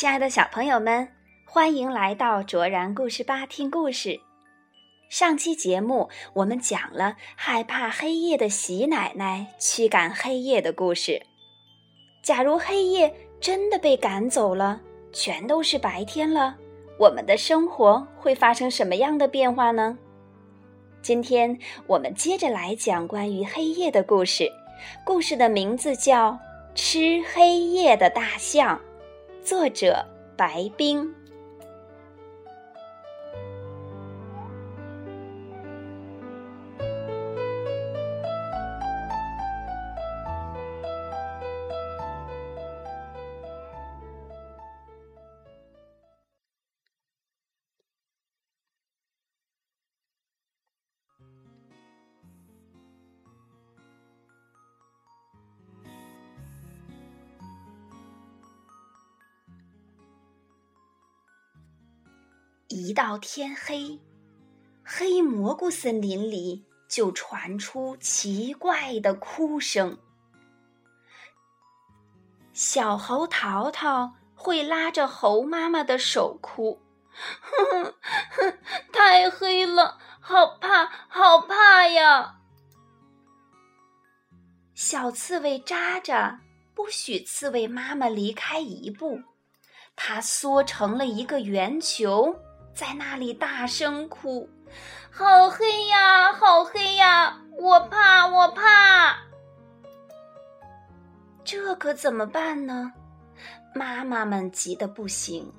亲爱的小朋友们，欢迎来到卓然故事吧听故事。上期节目我们讲了害怕黑夜的喜奶奶驱赶黑夜的故事。假如黑夜真的被赶走了，全都是白天了，我们的生活会发生什么样的变化呢？今天我们接着来讲关于黑夜的故事。故事的名字叫《吃黑夜的大象》。作者白冰。一到天黑，黑蘑菇森林里就传出奇怪的哭声。小猴淘淘会拉着猴妈妈的手哭：“哼哼，太黑了，好怕，好怕呀！”小刺猬喳喳不许刺猬妈妈离开一步，它缩成了一个圆球。在那里大声哭，好黑呀，好黑呀！我怕，我怕。这可怎么办呢？妈妈们急得不行。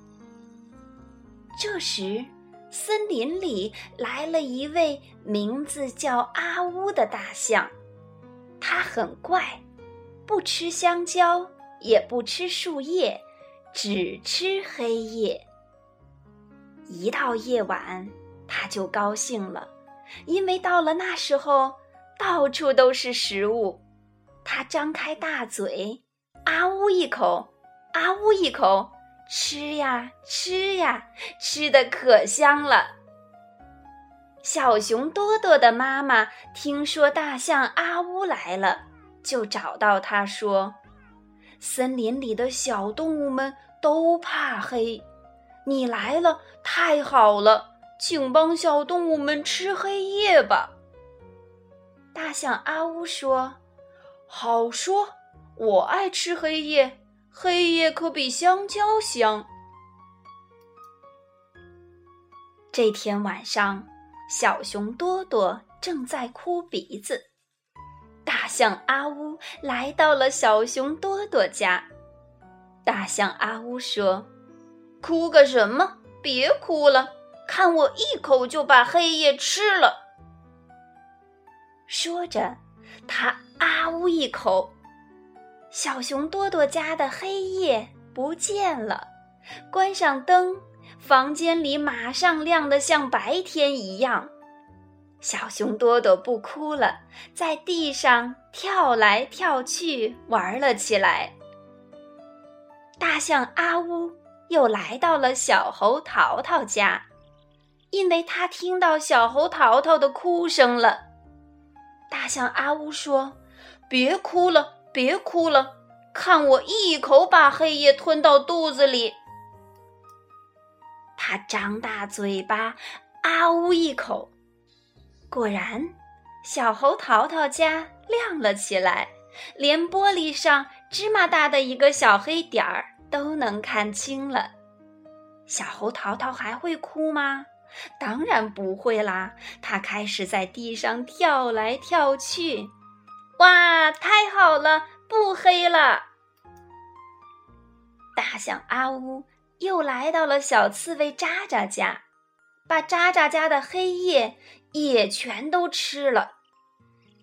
这时，森林里来了一位名字叫阿乌的大象，它很怪，不吃香蕉，也不吃树叶，只吃黑夜。一到夜晚，他就高兴了，因为到了那时候，到处都是食物。他张开大嘴，啊呜一口，啊呜一口，吃呀吃呀，吃的可香了。小熊多多的妈妈听说大象阿乌来了，就找到他说：“森林里的小动物们都怕黑。”你来了，太好了，请帮小动物们吃黑夜吧。大象阿乌说：“好说，我爱吃黑夜，黑夜可比香蕉香。”这天晚上，小熊多多正在哭鼻子，大象阿乌来到了小熊多多家。大象阿乌说。哭个什么？别哭了，看我一口就把黑夜吃了。说着，他啊呜一口，小熊多多家的黑夜不见了。关上灯，房间里马上亮得像白天一样。小熊多多不哭了，在地上跳来跳去玩了起来。大象阿呜。又来到了小猴淘淘家，因为他听到小猴淘淘的哭声了。大象阿呜说：“别哭了，别哭了，看我一口把黑夜吞到肚子里。”他张大嘴巴，啊呜一口，果然，小猴淘淘家亮了起来，连玻璃上芝麻大的一个小黑点儿。都能看清了，小猴淘淘还会哭吗？当然不会啦！它开始在地上跳来跳去。哇，太好了，不黑了！大象阿呜又来到了小刺猬渣渣家，把渣渣家的黑夜也全都吃了。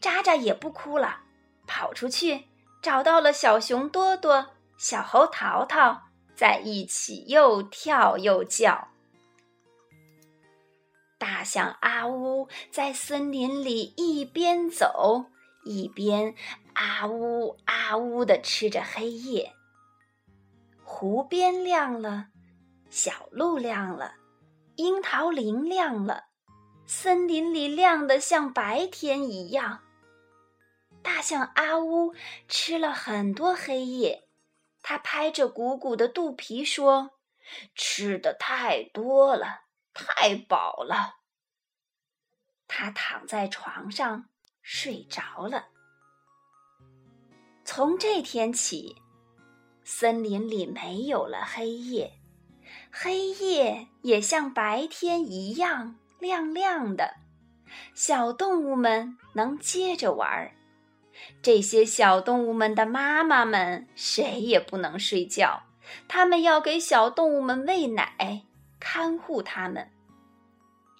渣渣也不哭了，跑出去找到了小熊多多。小猴淘淘在一起又跳又叫，大象阿呜在森林里一边走一边啊呜啊呜的吃着黑夜。湖边亮了，小路亮了，樱桃林亮了，森林里亮得像白天一样。大象阿呜吃了很多黑夜。他拍着鼓鼓的肚皮说：“吃的太多了，太饱了。”他躺在床上睡着了。从这天起，森林里没有了黑夜，黑夜也像白天一样亮亮的。小动物们能接着玩儿。这些小动物们的妈妈们谁也不能睡觉，他们要给小动物们喂奶，看护它们。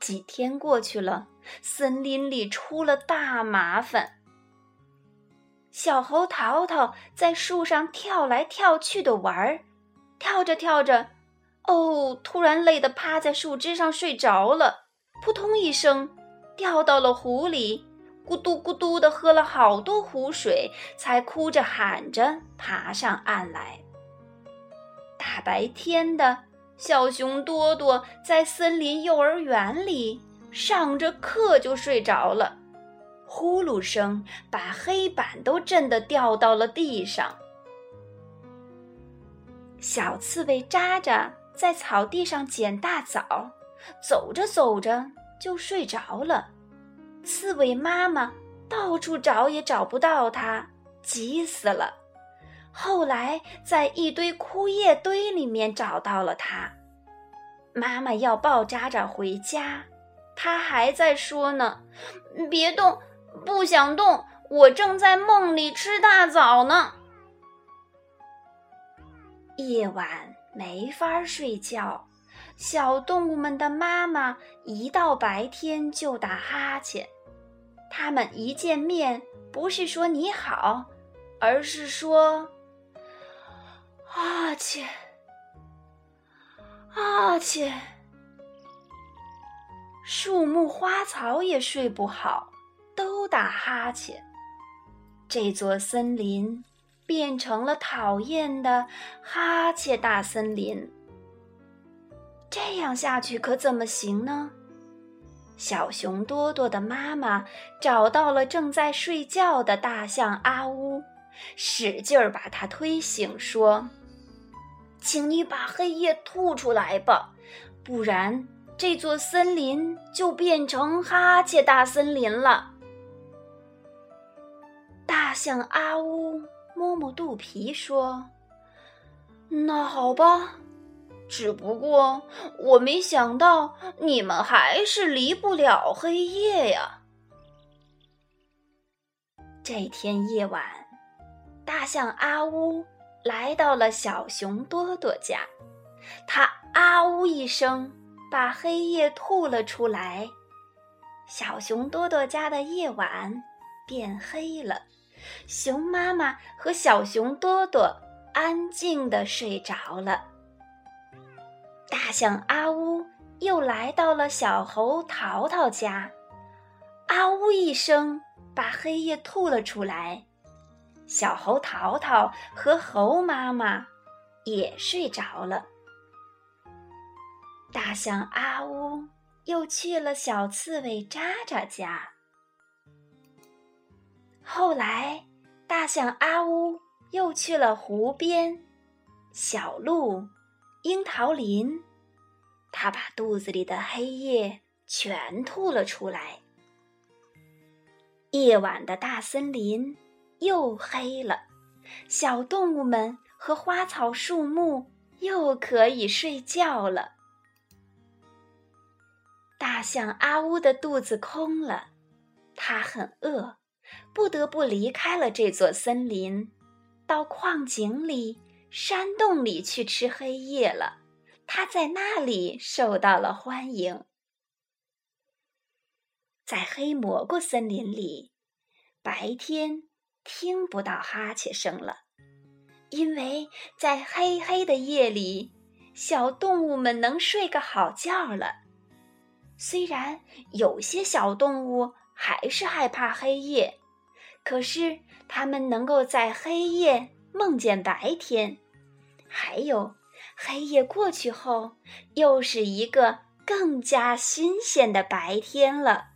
几天过去了，森林里出了大麻烦。小猴淘淘在树上跳来跳去的玩儿，跳着跳着，哦，突然累得趴在树枝上睡着了，扑通一声掉到了湖里。咕嘟咕嘟的喝了好多湖水，才哭着喊着爬上岸来。大白天的，小熊多多在森林幼儿园里上着课就睡着了，呼噜声把黑板都震得掉到了地上。小刺猬渣渣在草地上捡大枣，走着走着就睡着了。刺猬妈妈到处找也找不到它，急死了。后来在一堆枯叶堆里面找到了它。妈妈要抱渣渣回家，它还在说呢：“别动，不想动，我正在梦里吃大枣呢。”夜晚没法睡觉，小动物们的妈妈一到白天就打哈欠。他们一见面，不是说你好，而是说“阿切，阿切”。树木花草也睡不好，都打哈欠。这座森林变成了讨厌的哈欠大森林。这样下去可怎么行呢？小熊多多的妈妈找到了正在睡觉的大象阿乌，使劲儿把它推醒，说：“请你把黑夜吐出来吧，不然这座森林就变成哈欠大森林了。”大象阿乌摸摸肚皮说：“那好吧。”只不过我没想到，你们还是离不了黑夜呀。这天夜晚，大象阿乌来到了小熊多多家，他啊呜一声，把黑夜吐了出来。小熊多多家的夜晚变黑了，熊妈妈和小熊多多安静的睡着了。大象阿乌又来到了小猴淘淘家，啊呜一声，把黑夜吐了出来。小猴淘淘和猴妈妈也睡着了。大象阿乌又去了小刺猬渣渣家。后来，大象阿乌又去了湖边，小鹿。樱桃林，他把肚子里的黑夜全吐了出来。夜晚的大森林又黑了，小动物们和花草树木又可以睡觉了。大象阿乌的肚子空了，它很饿，不得不离开了这座森林，到矿井里。山洞里去吃黑夜了，他在那里受到了欢迎。在黑蘑菇森林里，白天听不到哈欠声了，因为在黑黑的夜里，小动物们能睡个好觉了。虽然有些小动物还是害怕黑夜，可是它们能够在黑夜。梦见白天，还有黑夜过去后，又是一个更加新鲜的白天了。